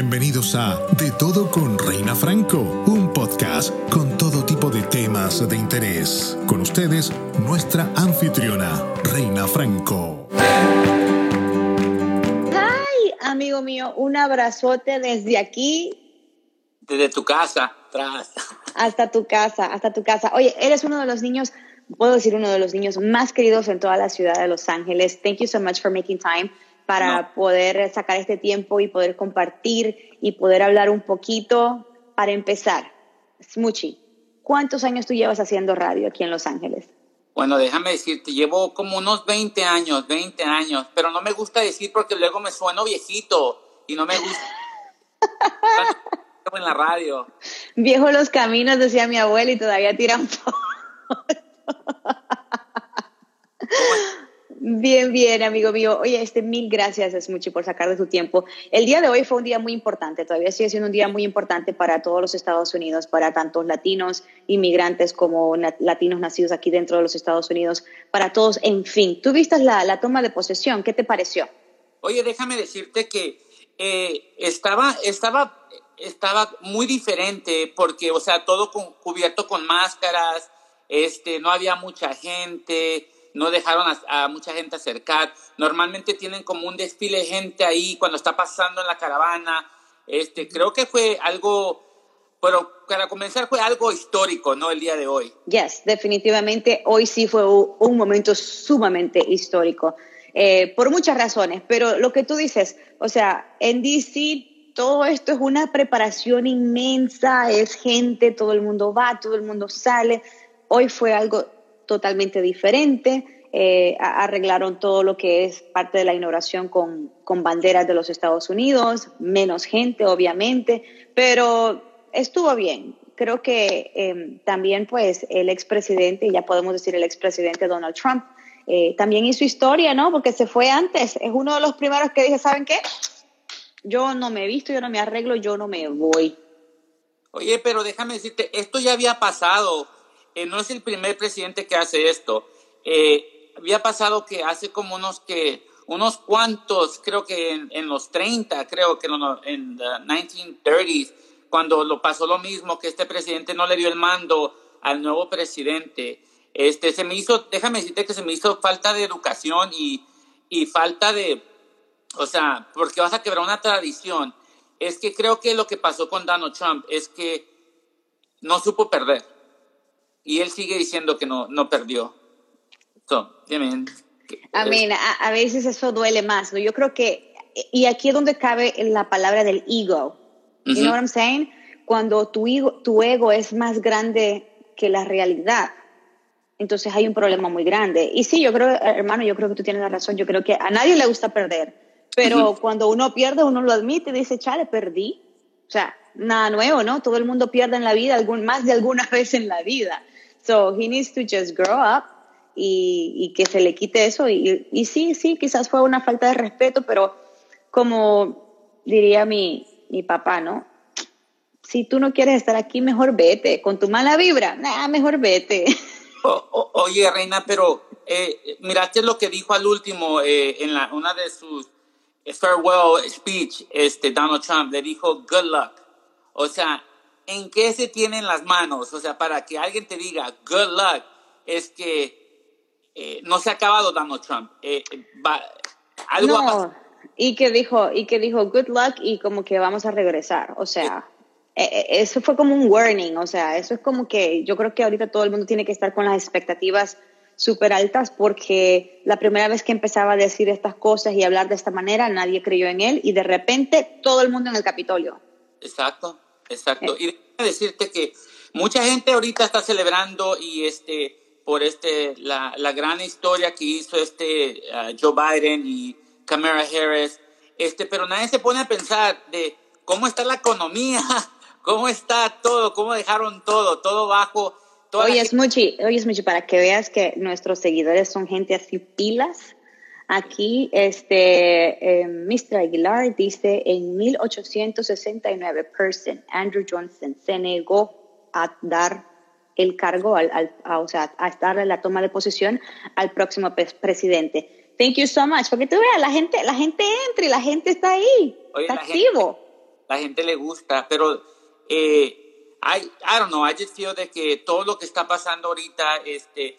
Bienvenidos a De Todo con Reina Franco, un podcast con todo tipo de temas de interés. Con ustedes, nuestra anfitriona, Reina Franco. Ay, amigo mío, un abrazote desde aquí. Desde tu casa, atrás. Hasta tu casa, hasta tu casa. Oye, eres uno de los niños, puedo decir uno de los niños más queridos en toda la ciudad de Los Ángeles. Thank you so much for making time para poder sacar este tiempo y poder compartir y poder hablar un poquito. Para empezar, Smuchi, ¿cuántos años tú llevas haciendo radio aquí en Los Ángeles? Bueno, déjame decirte, llevo como unos 20 años, 20 años, pero no me gusta decir porque luego me sueno viejito y no me gusta en la radio. Viejo los caminos, decía mi abuela, y todavía tiran Bien, bien, amigo mío. Oye, este, mil gracias, es mucho por sacar de tu tiempo. El día de hoy fue un día muy importante, todavía sigue siendo un día muy importante para todos los Estados Unidos, para tantos latinos, inmigrantes como latinos nacidos aquí dentro de los Estados Unidos, para todos, en fin. Tú viste la, la toma de posesión, ¿qué te pareció? Oye, déjame decirte que eh, estaba, estaba, estaba muy diferente porque, o sea, todo cubierto con máscaras, este, no había mucha gente no dejaron a, mucha gente acercar. Normalmente tienen como un desfile de gente ahí cuando está pasando en la caravana. Este, creo que fue algo, pero para comenzar fue algo histórico, ¿no? El día de hoy. Yes, definitivamente hoy sí fue un momento sumamente histórico, eh, por muchas razones, pero lo que tú dices, o sea, en DC todo esto es una preparación inmensa, es gente, todo el mundo va, todo el mundo sale. Hoy fue algo totalmente diferente. Eh, arreglaron todo lo que es parte de la inauguración con, con banderas de los Estados Unidos, menos gente, obviamente, pero estuvo bien. Creo que em, también, pues, el expresidente, ya podemos decir el expresidente Donald Trump, eh, también hizo historia, ¿no? Porque se fue antes. Es uno de los primeros que dije, ¿saben qué? Yo no me he visto, yo no me arreglo, yo no me voy. Oye, pero déjame decirte, esto ya había pasado eh, no es el primer presidente que hace esto. Eh, había pasado que hace como unos que unos cuantos, creo que en, los 30, creo que en, en los 1930s, cuando lo pasó lo mismo, que este presidente no le dio el mando al nuevo presidente. Este, se me hizo, déjame decirte que se me hizo falta de educación y, y falta de, o sea, porque vas a quebrar una tradición. Es que creo que lo que pasó con Donald Trump es que no supo perder y él sigue diciendo que no, no perdió. So, I a, veces eso duele más, ¿no? Yo creo que, y aquí es donde cabe la palabra del ego. You know what I'm saying? Cuando tu ego, tu ego es más grande que la realidad, entonces hay un problema muy grande. Y sí, yo creo, hermano, yo creo que tú tienes la razón. Yo creo que a nadie le gusta perder, pero cuando uno pierde, uno lo admite y dice, chale, perdí. O sea, nada nuevo, ¿no? Todo el mundo pierde en la vida, algún, más de alguna vez en la vida. So he needs to just grow up y, que se le quite eso. Y, y, sí, sí, quizás fue una falta de respeto, pero como diría mi, mi papá, ¿no? Si tú no quieres estar aquí, mejor vete. Con tu mala vibra, nada, mejor vete. oye, Reina, pero eh, miraste lo que dijo al último eh, en la, una de sus farewell speech, este, Donald Trump, le dijo, good luck. O sea, ¿en qué se tienen las manos? O sea, para que alguien te diga, good luck, es que eh, no se ha acabado Donald Trump. Eh, algo no, y que dijo, y que dijo, good luck, y como que vamos a regresar. O sea, eh, eso fue como un warning. O sea, eso es como que yo creo que ahorita todo el mundo tiene que estar con las expectativas súper altas porque la primera vez que empezaba a decir estas cosas y hablar de esta manera, nadie creyó en él y de repente todo el mundo en el Capitolio. Exacto. Exacto. Y déjame decirte que mucha gente ahorita está celebrando y este por este la, la gran historia que hizo este uh, Joe Biden y Kamala Harris, este, pero nadie se pone a pensar de cómo está la economía, cómo está todo, cómo dejaron todo, todo bajo. Oye, es mucho, oye, es mucho para que veas que nuestros seguidores son gente así pilas Aquí, este, eh, Mr. Aguilar dice, en 1869, person, Andrew Johnson, se negó a dar el cargo, al, a, o sea, a darle la toma de posición al próximo presidente. Thank you so much. Porque tú veas, la gente, la gente entra y la gente está ahí, está activo. la gente le gusta, pero eh, I, I don't know, I just feel de que todo lo que está pasando ahorita, este,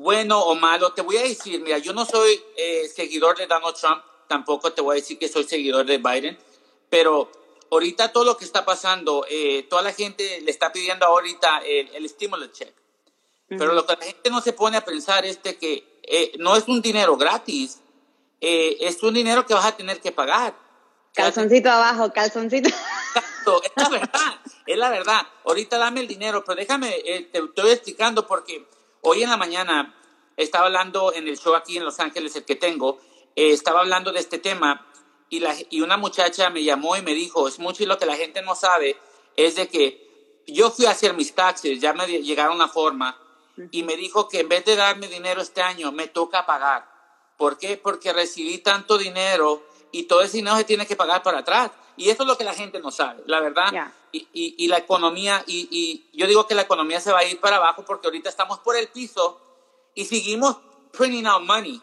bueno o malo, te voy a decir, mira, yo no soy eh, seguidor de Donald Trump, tampoco te voy a decir que soy seguidor de Biden, pero ahorita todo lo que está pasando, eh, toda la gente le está pidiendo ahorita el, el stimulus check. Pero lo que la gente no se pone a pensar es de que eh, no es un dinero gratis, es un dinero que vas a tener que pagar. Calzoncito abajo, calzoncito. Exacto, es la verdad, es la verdad. Ahorita dame el dinero, pero déjame, te estoy explicando porque hoy en la mañana estaba hablando en el show aquí en Los Ángeles, el que tengo, estaba hablando de este tema y, la, y una muchacha me llamó y me dijo, es mucho y lo que la gente no sabe es de que yo fui a hacer mis taxes, ya me llegaron la forma y me dijo que en vez de darme dinero este año, me toca pagar. ¿Por qué? Porque recibí tanto dinero y todo ese dinero se tiene que pagar para atrás. Y eso es lo que la gente no sabe, la verdad. Y, y, la economía, y, y, yo digo que la economía se va a ir para abajo porque ahorita estamos por el piso y seguimos printing out money.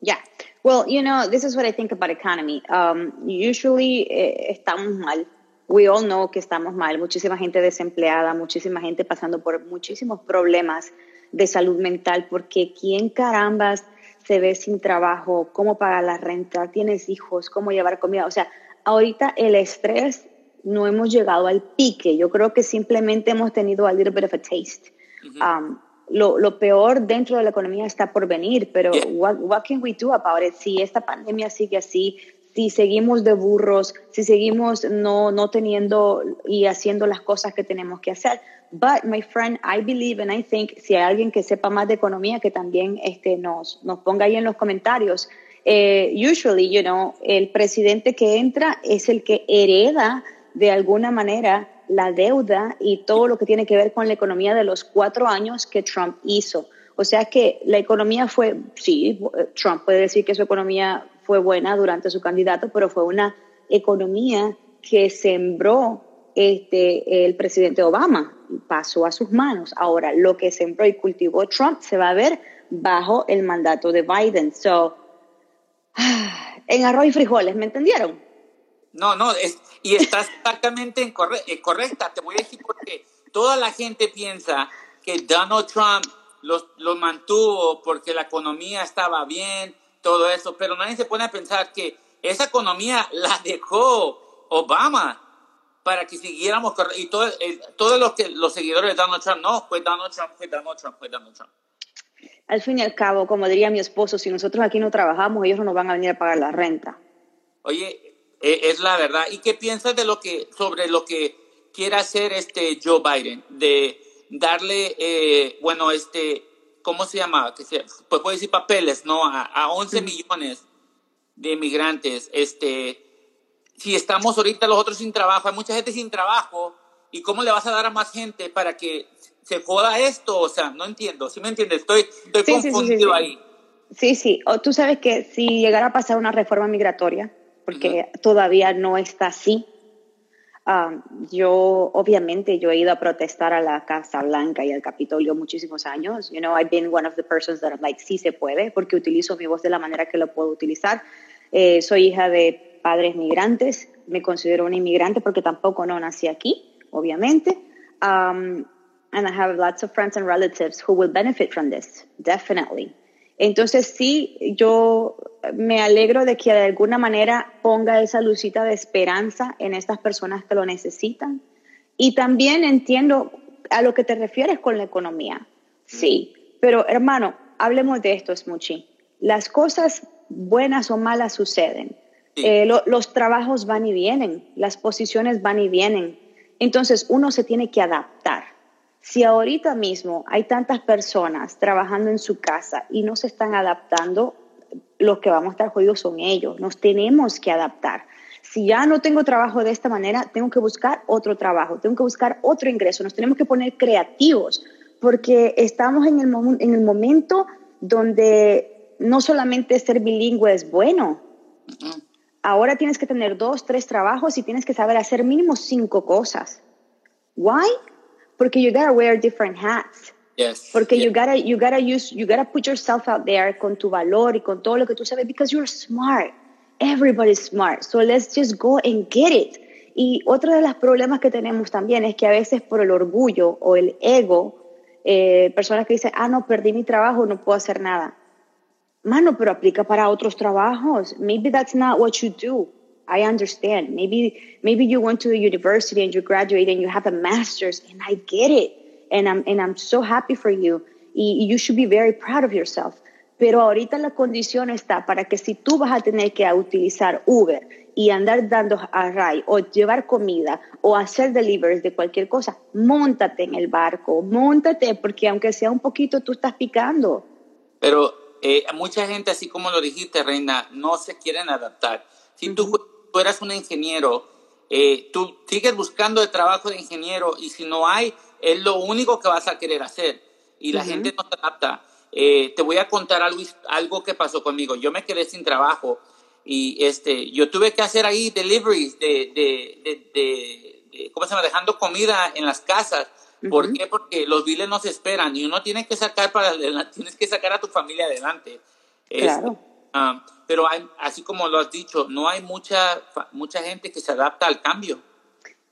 Yeah. Well, you know, this is what I think about economy. Um, usually eh, estamos mal we all know que estamos mal, muchísima gente desempleada, muchísima gente pasando por muchísimos problemas de salud mental, porque ¿quién carambas se ve sin trabajo? ¿Cómo pagar la renta? ¿Tienes hijos? ¿Cómo llevar comida? O sea, ahorita el estrés no hemos llegado al pique. Yo creo que simplemente hemos tenido a little bit of a taste. Um, lo, lo, peor dentro de la economía está por venir, pero what, what can we do about it? Si esta pandemia sigue así, si seguimos de burros, si seguimos no, no teniendo y haciendo las cosas que tenemos que hacer. But, my friend, I believe and I think, si hay alguien que sepa más de economía, que también este, nos, nos ponga ahí en los comentarios. Eh, usually, you know, el presidente que entra es el que hereda de alguna manera la deuda y todo lo que tiene que ver con la economía de los cuatro años que Trump hizo. O sea que la economía fue, sí, Trump puede decir que su economía fue buena durante su candidato, pero fue una economía que sembró este, el presidente Obama, pasó a sus manos. Ahora, lo que sembró y cultivó Trump se va a ver bajo el mandato de Biden. So, en arroz y frijoles, ¿me entendieron? No, no, es, y estás exactamente eh, correcta. Te voy a decir porque toda la gente piensa que Donald Trump los, los mantuvo porque la economía estaba bien, todo eso, pero nadie se pone a pensar que esa economía la dejó Obama para que siguiéramos y todo, eh, todos los que los seguidores de Donald Trump no fue Donald Trump fue Donald Trump fue Donald Trump al fin y al cabo como diría mi esposo si nosotros aquí no trabajamos ellos no nos van a venir a pagar la renta oye e, es la verdad y qué piensas de lo que sobre lo que quiere hacer este Joe Biden de darle eh, bueno este ¿cómo se llama? Que se, pues puede decir papeles, ¿no? A, a 11 millones de inmigrantes. Este, si estamos ahorita los otros sin trabajo, hay mucha gente sin trabajo, ¿y cómo le vas a dar a más gente para que se joda esto? O sea, no entiendo, ¿sí me entiendes? Estoy, estoy confundido ahí. Sí, sí, o tú sabes que si llegara a pasar una reforma migratoria, porque todavía no está así, Um, yo, obviamente, yo he ido a protestar a la Casa Blanca y al Capitolio muchísimos años. You know, I've been one of the persons that I'm like, sí se puede, porque utilizo mi voz de la manera que lo puedo utilizar. Eh, soy hija de padres migrantes, me considero una inmigrante porque tampoco no nací aquí, obviamente. Um, and I have lots of friends and relatives who will benefit from this, definitely. Entonces sí, yo me alegro de que de alguna manera ponga esa lucita de esperanza en estas personas que lo necesitan. Y también entiendo a lo que te refieres con la economía. Sí, pero hermano, hablemos de esto, Smuchi. Las cosas buenas o malas suceden. Eh, los trabajos van y vienen, las posiciones van y vienen. Entonces uno se tiene que adaptar. Si ahorita mismo hay tantas personas trabajando en su casa y no se están adaptando, los que vamos a estar jodidos son ellos. Nos tenemos que adaptar. Si ya no tengo trabajo de esta manera, tengo que buscar otro trabajo, tengo que buscar otro ingreso. Nos tenemos que poner creativos porque estamos en el, en el momento donde no solamente ser bilingüe es bueno. Ahora tienes que tener dos, tres trabajos y tienes que saber hacer mínimo cinco cosas. Why? Porque you gotta wear different hats. Yes. Porque you gotta you gotta use you gotta put yourself out there con tu valor y con todo lo que tú sabes because you're smart. Everybody's smart. So let's just go and get it. Y otro de los problemas que tenemos también es que a veces por el orgullo o el ego, eh, personas que dicen, ah, no, perdí mi trabajo, no puedo hacer nada. Mano, pero aplica para otros trabajos. Maybe that's not what you do. I understand. Maybe maybe you went to the university and you graduated and you have a master's, and I get it, and I'm and I'm so happy for you. Y you should be very proud of yourself. Pero ahorita la condición está para que si tú vas a tener que utilizar Uber y andar dando a ray o llevar comida o hacer deliveries de cualquier cosa, montate en el barco, montate porque aunque sea un poquito tú estás picando. Pero eh, mucha gente, así como lo dijiste, Reina, no se quieren adaptar. Si tú, tú, eres un ingeniero, eh, tú sigues buscando el trabajo de ingeniero y si no hay, es lo único que vas a querer hacer. Y la gente no se adapta. Eh, te voy a contar algo, algo que pasó conmigo. Yo me quedé sin trabajo y este, yo tuve que hacer ahí deliveries de, de, de, ¿cómo se llama? Dejando comida en las casas. ¿Por qué? Porque los biles no se esperan y uno tiene que sacar para tienes que sacar a tu familia adelante. Claro. Ah, pero hay, así como lo has dicho, no hay mucha, mucha gente que se adapta al cambio.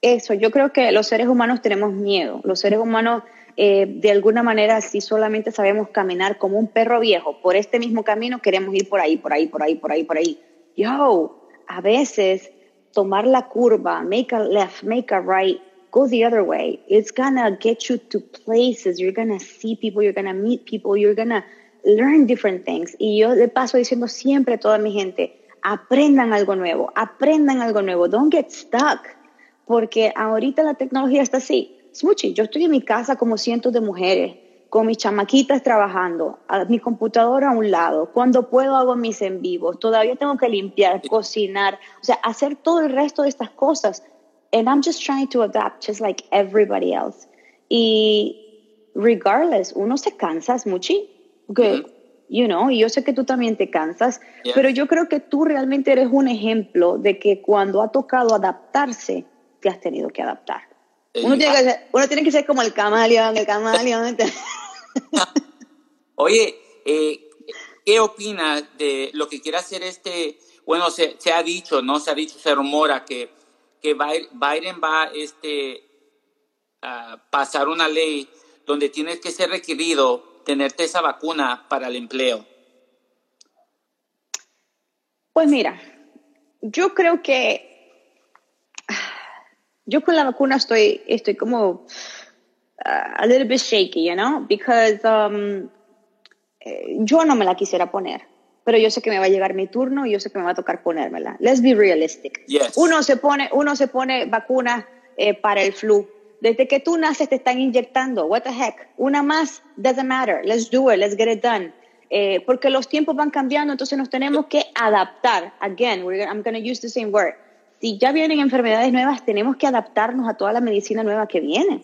Eso, yo creo que los seres humanos tenemos miedo. Los seres humanos eh, de alguna manera, si solamente sabemos caminar como un perro viejo por este mismo camino, queremos ir por ahí, por ahí, por ahí, por ahí, por ahí. Yo, a veces tomar la curva, make a left, make a right, go the other way. It's gonna get you to places. You're gonna see people, you're gonna meet people, you're gonna learn different things. Y yo le paso diciendo siempre a toda mi gente, aprendan algo nuevo, aprendan algo nuevo. Don't get stuck. Porque ahorita la tecnología está así Smuchi, yo estoy en mi casa como cientos de mujeres, con mis chamaquitas trabajando, a mi computadora a un lado, cuando puedo hago mis en vivos, todavía tengo que limpiar, cocinar, o sea, hacer todo el resto de estas cosas. And I'm just trying to adapt just like everybody else. Y regardless, uno se cansa, Smuchi, que, you know, y yo sé que tú también te cansas, pero yo creo que tú realmente eres un ejemplo de que cuando ha tocado adaptarse, te has tenido que adaptar. Uno tiene, que ser, uno tiene que ser como el camaleón, el camaleón. Oye, eh, ¿qué opinas de lo que quiere hacer este? Bueno, se, se, ha dicho, ¿no? Se ha dicho, se rumora que, que Biden va este, a pasar una ley donde tienes que ser requerido tenerte esa vacuna para el empleo. Pues mira, yo creo que yo con la vacuna estoy, estoy como uh, a little bit shaky, you know, because um, eh, yo no me la quisiera poner, pero yo sé que me va a llegar mi turno y yo sé que me va a tocar ponérmela. Let's be realistic. Uno se pone, uno se pone vacuna eh, para el flu. Desde que tú naces te están inyectando. What the heck? Una más doesn't matter. Let's do it. Let's get it done. Eh, porque los tiempos van cambiando, entonces nos tenemos que adaptar. Again, we're, I'm going to use the same word si ya vienen enfermedades nuevas, tenemos que adaptarnos a toda la medicina nueva que viene.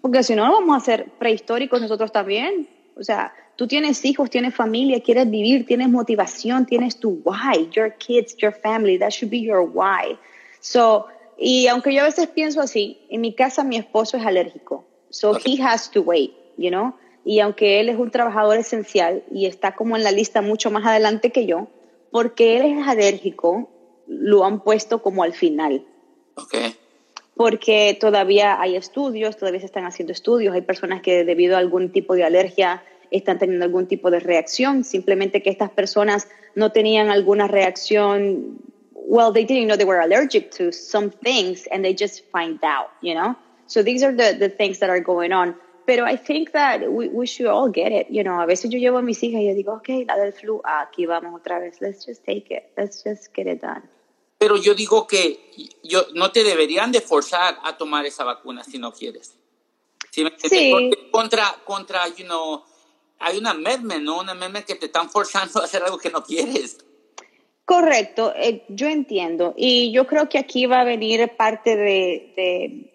Porque si no, vamos a ser prehistóricos nosotros también. O sea, tú tienes hijos, tienes familia, quieres vivir, tienes motivación, tienes tu why, your kids, your family, that should be your why. So, y aunque yo a veces pienso así, en mi casa mi esposo es alérgico. So he has to wait, you know? Y aunque él es un trabajador esencial y está como en la lista mucho más adelante que yo, porque él es alérgico, lo han puesto como al final. Okay. Porque todavía hay estudios, todavía se están haciendo estudios, hay personas que debido a algún tipo de alergia están teniendo algún tipo de reacción, simplemente que estas personas no tenían alguna reacción, well, they didn't know they were allergic to some things and they just find out, you know? So these are the, the things that are going on. Pero I think that we, we should all get it, you know? A veces yo llevo a mis hijas y yo digo, ok, la del flu, aquí vamos otra vez, let's just take it, let's just get it done. Pero yo digo que yo, no te deberían de forzar a tomar esa vacuna si no quieres. ¿Sí? sí. contra, contra, you know, hay una meme, ¿no? Una meme que te están forzando a hacer algo que no quieres. Correcto, eh, yo entiendo. Y yo creo que aquí va a venir parte de,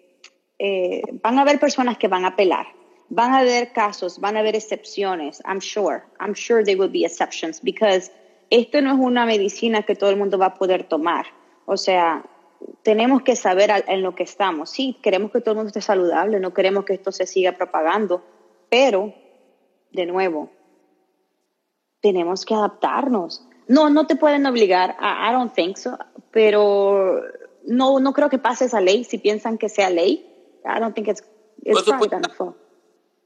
eh, van a haber personas que van a apelar. Van a haber casos, van a haber excepciones. I'm sure. I'm sure there will be exceptions because esto no es una medicina que todo el mundo va a poder tomar. O sea, tenemos que saber en lo que estamos. Sí, queremos que todo el mundo esté saludable, no queremos que esto se siga propagando, pero, de nuevo, tenemos que adaptarnos. No, no te pueden obligar, I, don't think so, pero no, no creo que pase esa ley si piensan que sea ley. I don't think it's, it's pues,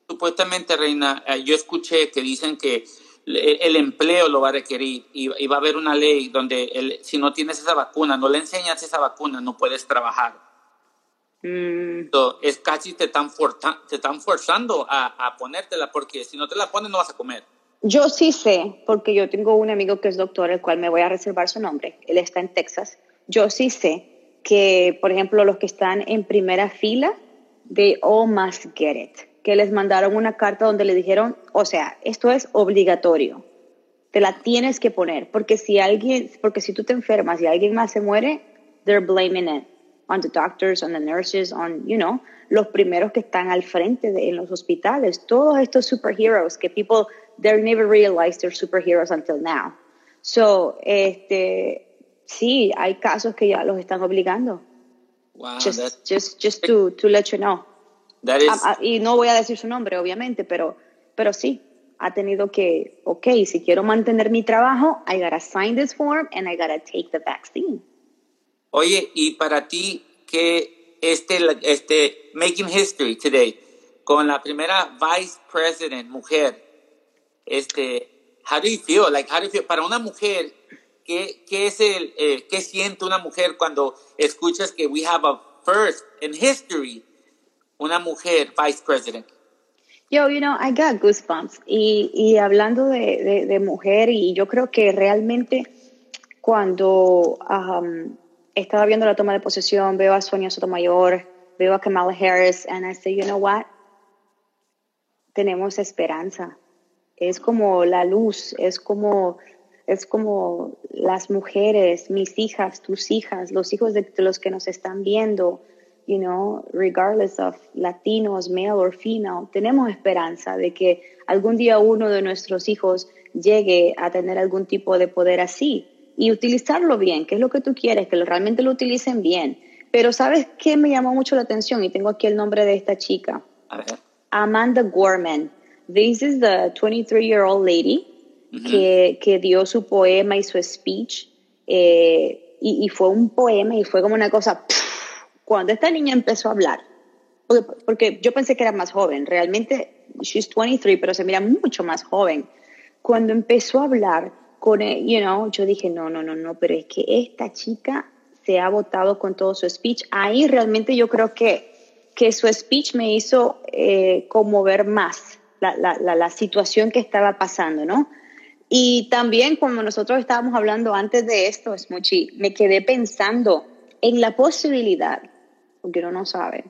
Supuestamente, Reina, eh, yo escuché que dicen que el empleo lo va a requerir y, va a haber una ley donde el, si no tienes esa vacuna, no le enseñas esa vacuna, no puedes trabajar. Mm. es casi te están, te están forzando a, a, ponértela porque si no te la pones no vas a comer. Yo sí sé, porque yo tengo un amigo que es doctor, el cual me voy a reservar su nombre, él está en Texas. Yo sí sé que, por ejemplo, los que están en primera fila, they all must get it que les mandaron una carta donde le dijeron, o sea, esto es obligatorio, te la tienes que poner, porque si alguien, porque si tú te enfermas y alguien más se muere, they're blaming it on the doctors, on the nurses, on, you know, los primeros que están al frente de en los hospitales, todos estos superheroes que people, they never realized they're superheroes until now. So, este, sí, hay casos que ya los están obligando. Wow, just, just, just to, to let you know. Ah, ah, y no voy a decir su nombre, obviamente, pero, pero sí, ha tenido que, ok, si quiero mantener mi trabajo, I gotta sign this form and I gotta take the vaccine. Oye, y para ti, que este, este Making History Today, con la primera Vice President mujer, este, how do you feel? Like, how do you feel? Para una mujer, ¿qué, qué es el, eh, qué siente una mujer cuando escuchas que we have a first in history una mujer vice president? Yo, you know, I got goosebumps. Y, y hablando de, de, mujer, y yo creo que realmente cuando um, estaba viendo la toma de posesión, veo a Sonia Sotomayor, veo a Kamala Harris, and I say, you know what? Tenemos esperanza. Es como la luz, es como, es como las mujeres, mis hijas, tus hijas, los hijos de los que nos están viendo, you know, regardless of latinos, male or female, tenemos esperanza de que algún día uno de nuestros hijos llegue a tener algún tipo de poder así y utilizarlo bien, que es lo que tú quieres, que realmente lo utilicen bien. Pero ¿sabes qué me llamó mucho la atención? Y tengo aquí el nombre de esta chica. Amanda Gorman. This is the 23-year-old lady que, que, dio su poema y su speech. Eh, y, y, fue un poema y fue como una cosa cuando esta niña empezó a hablar, porque, yo pensé que era más joven, realmente she's 23, pero se mira mucho más joven. Cuando empezó a hablar con, you know, yo dije, no, no, no, no, pero es que esta chica se ha votado con todo su speech. Ahí realmente yo creo que, que su speech me hizo eh, conmover más la, la, la, situación que estaba pasando, ¿no? Y también, como nosotros estábamos hablando antes de esto, Smuchi, me quedé pensando en la posibilidad porque uno no sabe,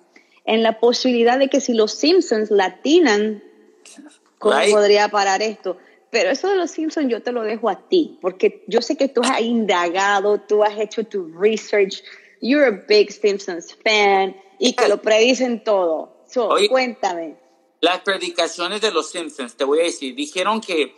en la posibilidad de que si los Simpsons latinan, ¿cómo podría parar esto? Pero eso de los Simpsons yo te lo dejo a ti, porque yo sé que tú has indagado, tú has hecho tu research, you're a big Simpsons fan y que lo predicen todo. So, cuéntame. Las predicaciones de los Simpsons, te voy a decir, dijeron que,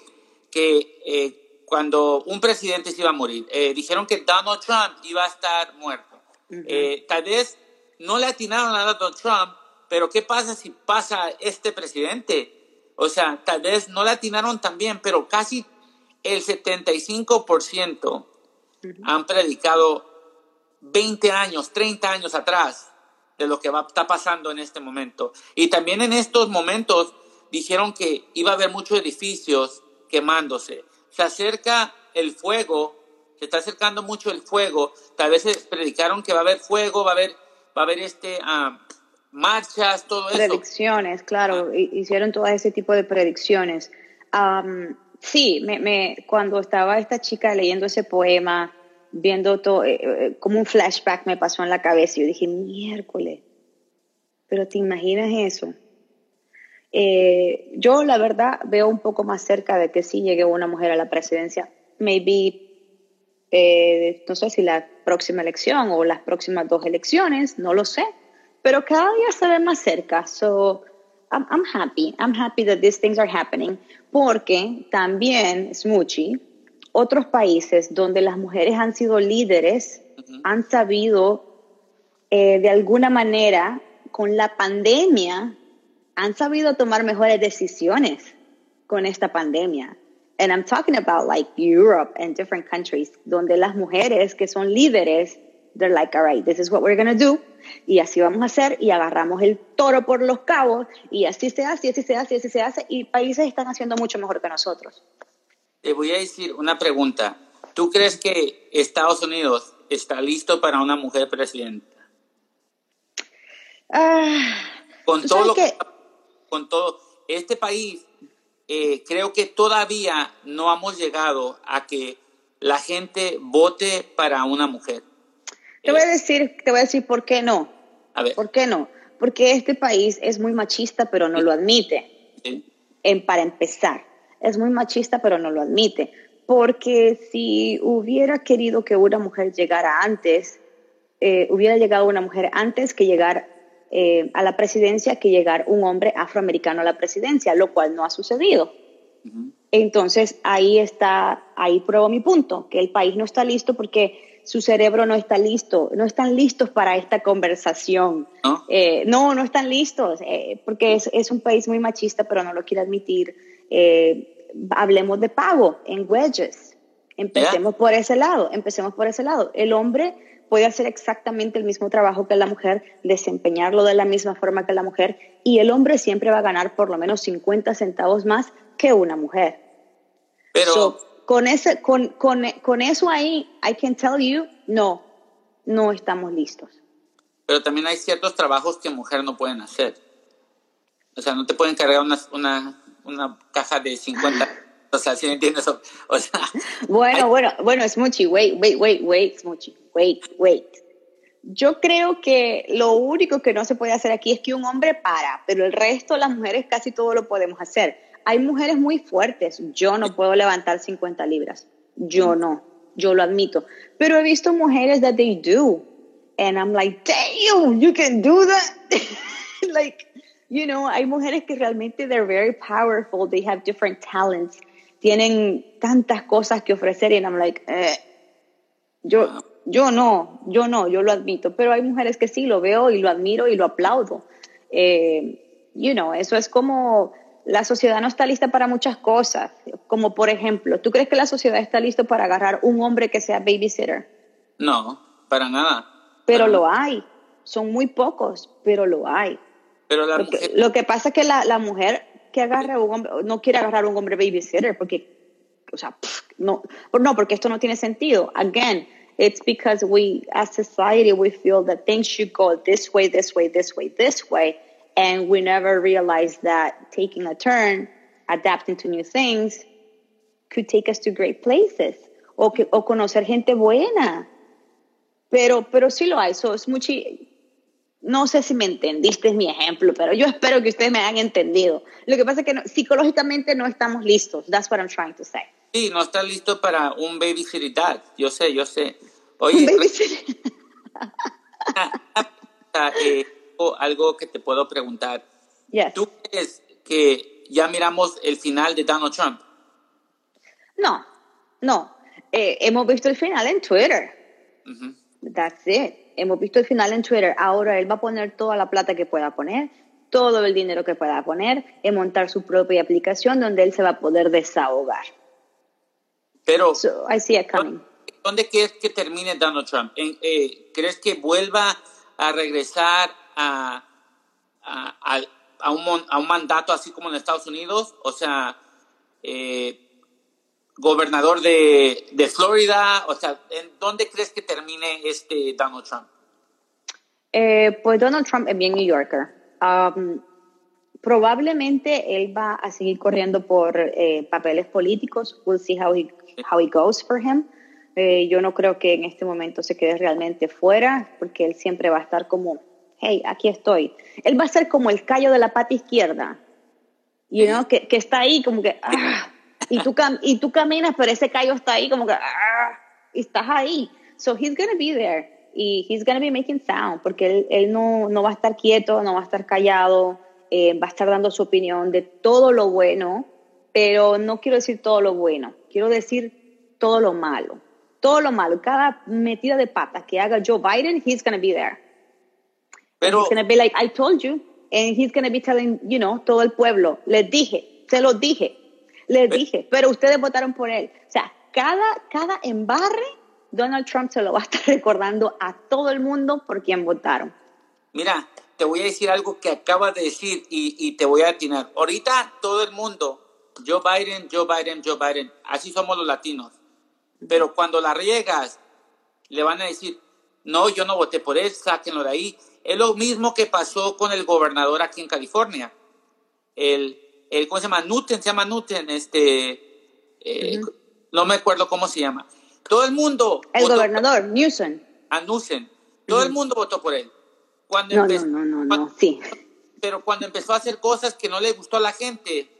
que eh, cuando un presidente se iba a morir, eh, dijeron que Donald Trump iba a estar muerto. Eh, tal vez no le atinaron a Donald Trump, pero ¿qué pasa si pasa este presidente? O sea, tal vez no le atinaron también, pero casi el 75% han predicado 20 años, 30 años atrás de lo que va, está pasando en este momento. Y también en estos momentos dijeron que iba a haber muchos edificios quemándose. Se acerca el fuego, se está acercando mucho el fuego. Tal vez predicaron que va a haber fuego, va a haber va a haber este, uh, marchas, todo eso. Predicciones, claro, ah. hicieron todo ese tipo de predicciones. sí, me, me, cuando estaba esta chica leyendo ese poema, viendo todo, eh, eh, como un flashback me pasó en la cabeza, y yo dije, miércoles, pero ¿te imaginas eso? Eh, yo la verdad veo un poco más cerca de que sí llegue una mujer a la presidencia, maybe no sé si la próxima elección o las próximas dos elecciones, no lo sé, pero cada día se ve más cerca. So, I'm, I'm happy. I'm happy that these things are happening porque también, Smoochie, otros países donde las mujeres han sido líderes han sabido eh, de alguna manera con la pandemia han sabido tomar mejores decisiones con esta pandemia. And I'm talking about like Europe and different countries, donde las mujeres que son líderes they're like, all right, this is what we're going to do, y así vamos a hacer, y agarramos el toro por los cabos, y así se hace, y así se hace, y así se hace, y países están haciendo mucho mejor que nosotros. Te voy a decir una pregunta. ¿Tú crees que Estados Unidos está listo para una mujer presidenta? Ah, con ¿tú todo lo qué? con todo este país eh, creo que todavía no hemos llegado a que la gente vote para una mujer. Te voy a decir, te voy a decir por qué no. A ver, ¿Por qué no? Porque este país es muy machista, pero no lo admite. sí, En, para empezar, es muy machista, pero no lo admite. Porque si hubiera querido que una mujer llegara antes, eh, hubiera llegado una mujer antes que llegar eh, a la presidencia, que llegar un hombre afroamericano a la presidencia, lo cual no ha sucedido. Entonces ahí está, ahí pruebo mi punto, que el país no está listo porque su cerebro no está listo, no están listos para esta conversación. ¿no? Eh, no, no están listos, eh, porque es, es, un país muy machista, pero no lo quiere admitir. Eh, hablemos de pago en wedges. Empecemos por ese lado, empecemos por ese lado. El hombre puede hacer exactamente el mismo trabajo que la mujer, desempeñarlo de la misma forma que la mujer, y el hombre siempre va a ganar por lo menos 50 centavos más que una mujer. Pero So, con, ese, con, con, con eso ahí, I can tell you, no, no estamos listos. pero también hay ciertos trabajos que mujeres no pueden hacer. O sea, no te pueden cargar una, una, una caja de 50. O sea, si ¿sí me entiendes? O, o sea, Bueno, hay- bueno, bueno, Smoochie, wait, wait, wait, wait, Smoochie, wait, wait. Yo creo que lo único que no se puede hacer aquí es que un hombre para, pero el resto, las mujeres, casi todo lo podemos hacer. Hay mujeres muy fuertes. Yo no puedo levantar 50 libras. Yo no. Yo lo admito. Pero he visto mujeres that they do. And I'm like, damn, you can do that. like, you know, hay mujeres que realmente they're very powerful. They have different talents. Tienen tantas cosas que ofrecer. And I'm like, eh, yo, yo no, yo no, yo lo admito. Pero hay mujeres que sí, lo veo y lo admiro y lo aplaudo. Eh, you know, eso es como la sociedad no está lista para muchas cosas. Como por ejemplo, ¿tú crees que la sociedad está lista para agarrar un hombre que sea babysitter? no, para nada. Pero Para lo nada. hay. Son muy pocos, pero lo hay. Pero la Lo que, mujer, lo que pasa es que la, la mujer que agarra un hombre, no quiere agarrar un hombre babysitter porque, o sea, pff, no, no, porque esto no tiene sentido. Again, it's because we, as society, we feel that things should go this way, this way, this way, this way, and we never realize that taking a turn, adapting to new things, could take us to great places, o, que, o conocer gente buena. Pero, pero sí lo hay. So, no sé si me entendiste es mi ejemplo, pero yo espero que ustedes me hayan entendido. Lo que pasa es que no- psicológicamente no estamos listos. That's what I'm trying to say. sí, no está listo para un babysitter dad. Yo sé, yo sé. Oye, eh, o algo que te puedo preguntar. Yes. ¿Tú crees que ya miramos el final de Donald Trump? No, no. Eh, hemos visto el final en Twitter. That's it. Hemos visto el final en Twitter. Ahora él va a poner toda la plata que pueda poner, todo el dinero que pueda poner, en montar su propia aplicación donde él se va a poder desahogar. Pero, So, I see it coming. ¿dónde crees que termine Donald Trump? ¿En- eh, ¿Crees que vuelva a regresar a, a, un, a un mandato así como en Estados Unidos? O sea, eh, gobernador de, de Florida. O sea, ¿en dónde crees que termine este Donald Trump? Eh, pues Donald Trump es bien New Yorker. Um, probablemente él va a seguir corriendo por eh, papeles políticos. We'll see how he, how it goes for him. Eh, yo no creo que en este momento se quede realmente fuera, porque él siempre va a estar como, hey, aquí estoy. Él va a ser como el callo de la pata izquierda, you know, que, que está ahí como que, ah, y, tú cam- y tú caminas, pero ese callo está ahí como que, ah, y estás ahí. So he's gonna be there y he's gonna be making sound, porque él, él no, no va a estar quieto, no va a estar callado, eh, va a estar dando su opinión de todo lo bueno, pero no quiero decir todo lo bueno, quiero decir todo lo malo. Todo lo malo, cada metida de pata que haga Joe Biden, he's gonna be there. Pero, He's gonna be like, I told you. And he's gonna be telling, you know, todo el pueblo. Les dije, se los dije, les dije, pero ustedes votaron por él. O sea, cada, cada embarre Donald Trump se lo va a estar recordando a todo el mundo por quien votaron. Mira, te voy a decir algo que acabas de decir y, y te voy a atinar. Ahorita todo el mundo, Joe Biden, Joe Biden, Joe Biden, así somos los latinos. Pero cuando la riegas, le van a decir, no, yo no voté por él, sáquenlo de ahí. Es lo mismo que pasó con el gobernador aquí en California. El, el ¿cómo se llama? Newton, se llama Newton, este, eh, no me acuerdo cómo se llama. Todo el mundo. El gobernador, Newsom. A Newsom. Todo el mundo votó por él. Cuando no, empezó, no, no, no, sí. Pero cuando empezó a hacer cosas que no le gustó a la gente,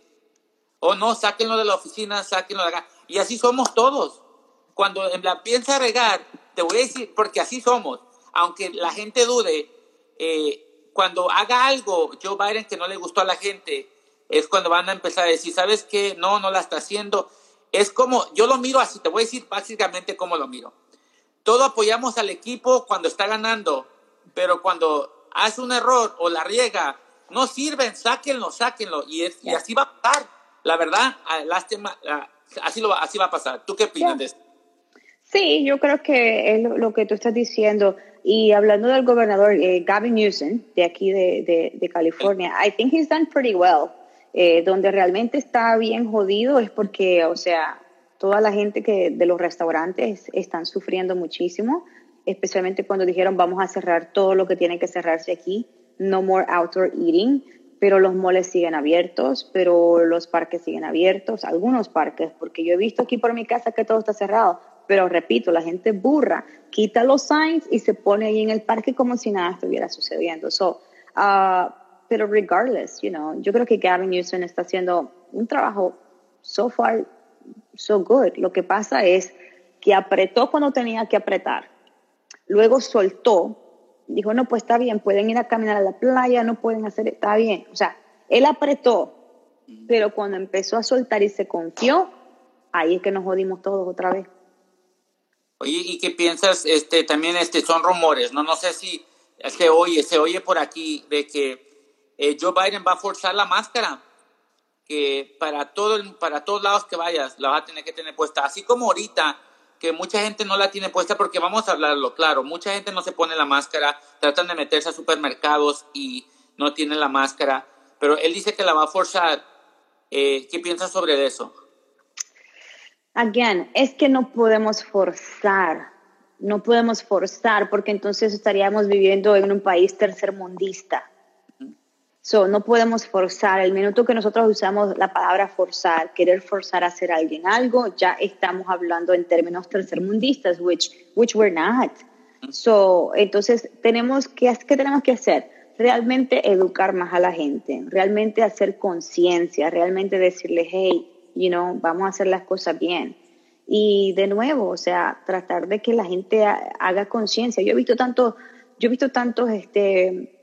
o no, sáquenlo de la oficina, sáquenlo de acá. Y así somos todos. Cuando la piensa regar, te voy a decir, porque así somos, aunque la gente dude, eh, cuando haga algo Joe Biden que no le gustó a la gente, es cuando van a empezar a decir, ¿sabes qué? No, no la está haciendo. Es como, yo lo miro así, te voy a decir básicamente cómo lo miro. Todo apoyamos al equipo cuando está ganando, pero cuando hace un error o la riega, no sirven, sáquenlo, sáquenlo. Y, es, y así va a pasar. La verdad, lástima, así, lo, así va a pasar. ¿Tú qué opinas de esto? Sí, yo creo que es lo, que tú estás diciendo. Y hablando del gobernador eh, Gavin Newsom, de aquí de, de, California, I think he's done pretty well. Eh, donde realmente está bien jodido es porque, o sea, toda la gente que de los restaurantes están sufriendo muchísimo, especialmente cuando dijeron vamos a cerrar todo lo que tiene que cerrarse aquí, no more outdoor eating, pero los moles siguen abiertos, pero los parques siguen abiertos, algunos parques, porque yo he visto aquí por mi casa que todo está cerrado, pero repito, la gente burra, quita los signs y se pone ahí en el parque como si nada estuviera sucediendo. So, uh, pero regardless, you know, yo creo que Gavin Newsom está haciendo un trabajo so far so good. Lo que pasa es que apretó cuando tenía que apretar, luego soltó, dijo, no, pues está bien, pueden ir a caminar a la playa, no pueden hacer, está bien. O sea, él apretó, pero cuando empezó a soltar y se confió, ahí es que nos jodimos todos otra vez. Oye, ¿y qué piensas? Este, también este, son rumores, ¿no? No sé si se oye, se oye por aquí de que eh, Joe Biden va a forzar la máscara, que para, todo para todos lados que vayas la va a tener que tener puesta. Así como ahorita, que mucha gente no la tiene puesta, porque vamos a hablarlo claro, mucha gente no se pone la máscara, tratan de meterse a supermercados y no tienen la máscara, pero él dice que la va a forzar. Eh, ¿Qué piensas sobre eso? Again, es que no podemos forzar, no podemos forzar porque entonces estaríamos viviendo en un país tercermundista. So, no podemos forzar. El minuto que nosotros usamos la palabra forzar, querer forzar a hacer a alguien algo, ya estamos hablando en términos tercermundistas, which, which we're not. So, entonces, tenemos que, ¿qué tenemos que hacer? Realmente educar más a la gente, realmente hacer conciencia, realmente decirle, hey, you know, vamos a hacer las cosas bien. Y de nuevo, o sea, tratar de que la gente haga conciencia. Yo he visto tanto, yo he visto tantos este,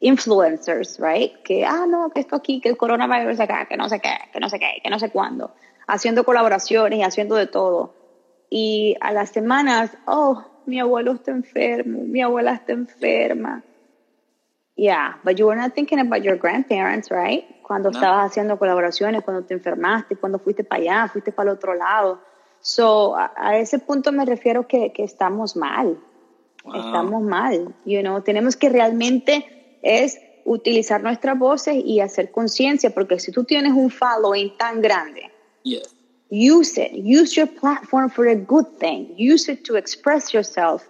influencers, right? Que, ah, no, que esto aquí, que el coronavirus acá, que no sé qué, que no sé qué, que no sé cuándo. Haciendo colaboraciones y haciendo de todo. Y a las semanas, oh, mi abuelo está enfermo, mi abuela está enferma. Yeah, but you were not thinking about your grandparents, right? Cuando estabas haciendo colaboraciones, cuando te enfermaste, cuando fuiste para allá, fuiste para el otro lado. So, a, ese punto me refiero que, que estamos mal. Estamos mal. You know, tenemos que realmente es utilizar nuestras voces y hacer conciencia, porque si tú tienes un following tan grande, use it. Use your platform for a good thing. Use it to express yourself,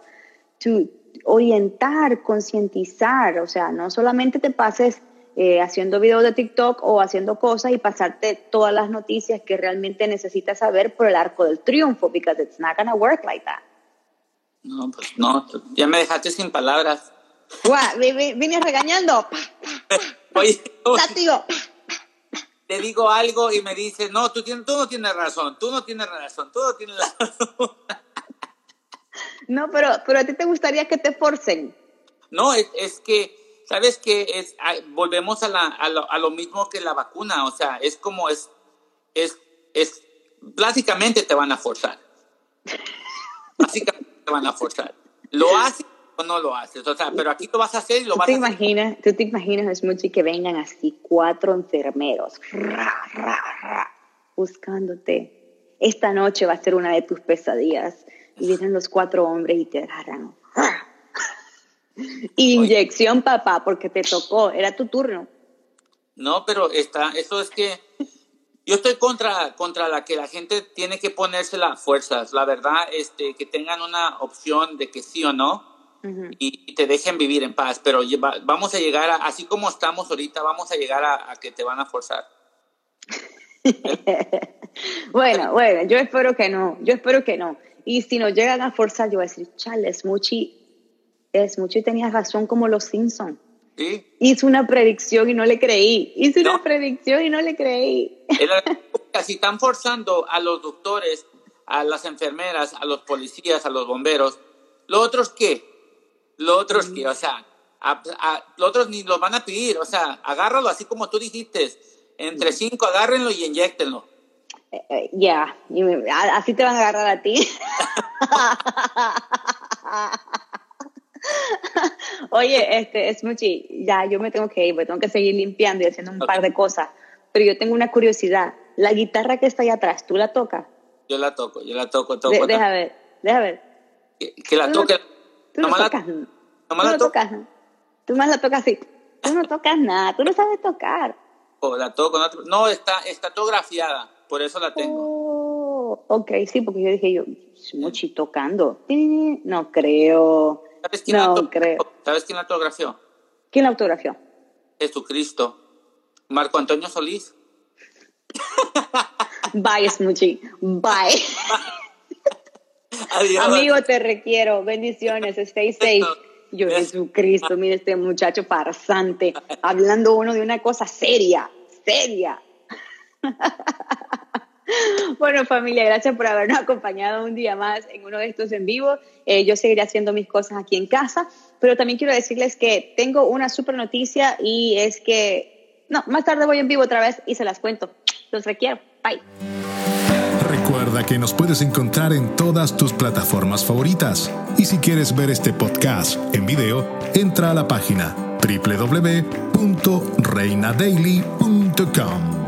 to orientar, concientizar, o sea, no solamente te pases eh, haciendo videos de TikTok o haciendo cosas y pasarte todas las noticias que realmente necesitas saber por el arco del triunfo, because it's not gonna work like that. No, pues no, ya me dejaste sin palabras. Vine regañando. Oye, te digo algo y me dices, no, tú, tienes, tú no tienes razón, tú no tienes razón, tú no tienes razón. No, pero, pero a ti te gustaría que te forcen. No, es, es que, ¿sabes qué? Es, volvemos a, la, a, lo, a, lo, mismo que la vacuna, o sea, es como es, es, es, básicamente te van a forzar. Básicamente te van a forzar. ¿Lo haces no lo haces? O sea, pero aquí lo vas a hacer y lo vas te a imaginas, hacer. Tú te imaginas, es mucho que vengan así cuatro enfermeros, ra, ra, ra, buscándote. Esta noche va a ser una de tus pesadillas Y vienen los cuatro hombres y te agarran. Inyección, papá, porque te tocó, era tu turno. No, pero está, eso es que yo estoy contra, contra la que la gente tiene que ponerse las fuerzas. La verdad, este, que tengan una opción de que sí o no y, te dejen vivir en paz. Pero vamos a llegar a, así como estamos ahorita, vamos a llegar a, que te van a forzar. bueno, bueno, yo espero que no, yo espero que no. Y si nos llegan a forzar, yo voy a decir, chale, es es mucho y tenías razón como los Simpsons. ¿Sí? Hizo una predicción y no le creí. Hizo una predicción y no le creí. si están forzando a los doctores, a las enfermeras, a los policías, a los bomberos, ¿lo otros qué? Lo otros qué, o sea, a, los otros ni los van a pedir, o sea, agárralo así como tú dijiste, entre cinco agárrenlo y inyectenlo. Eh, eh, ya, así te van a agarrar a ti. Oye, este, es muchi, ya yo me tengo que ir, porque tengo que seguir limpiando y haciendo un par de cosas. Pero yo tengo una curiosidad. La guitarra que está ahí atrás, ¿tú la tocas? Yo la toco, yo la toco, toco. deja ver, deja ver. Que, la toque. Tú no, tocas, no, tú no tocas. Tú más la tocas así. Tú no tocas nada, tú no sabes tocar. Oh, la toco, no, está, está tografiada, por eso la tengo. Oh, ok, sí, porque yo dije yo, Muchi tocando. No creo. ¿Sabes quién, no, la, creo. ¿Sabes quién la autografió? ¿Quién la autografió? Jesucristo. Marco Antonio Solís. Bye, Smoochie. Bye. Adiós. Amigo, te requiero. Bendiciones. Stay safe. Yo, Jesucristo, mire este muchacho farsante, hablando uno de una cosa seria, seria. Bueno, familia, gracias por habernos acompañado un día más en uno de estos en vivo. Eh, yo seguiré haciendo mis cosas aquí en casa, pero también quiero decirles que tengo una super noticia y es que, no, más tarde voy en vivo otra vez y se las cuento. Los requiero. Bye. Recuerda que nos puedes encontrar en todas tus plataformas favoritas. Y si quieres ver este podcast en video, entra a la página www.reinadaily.com.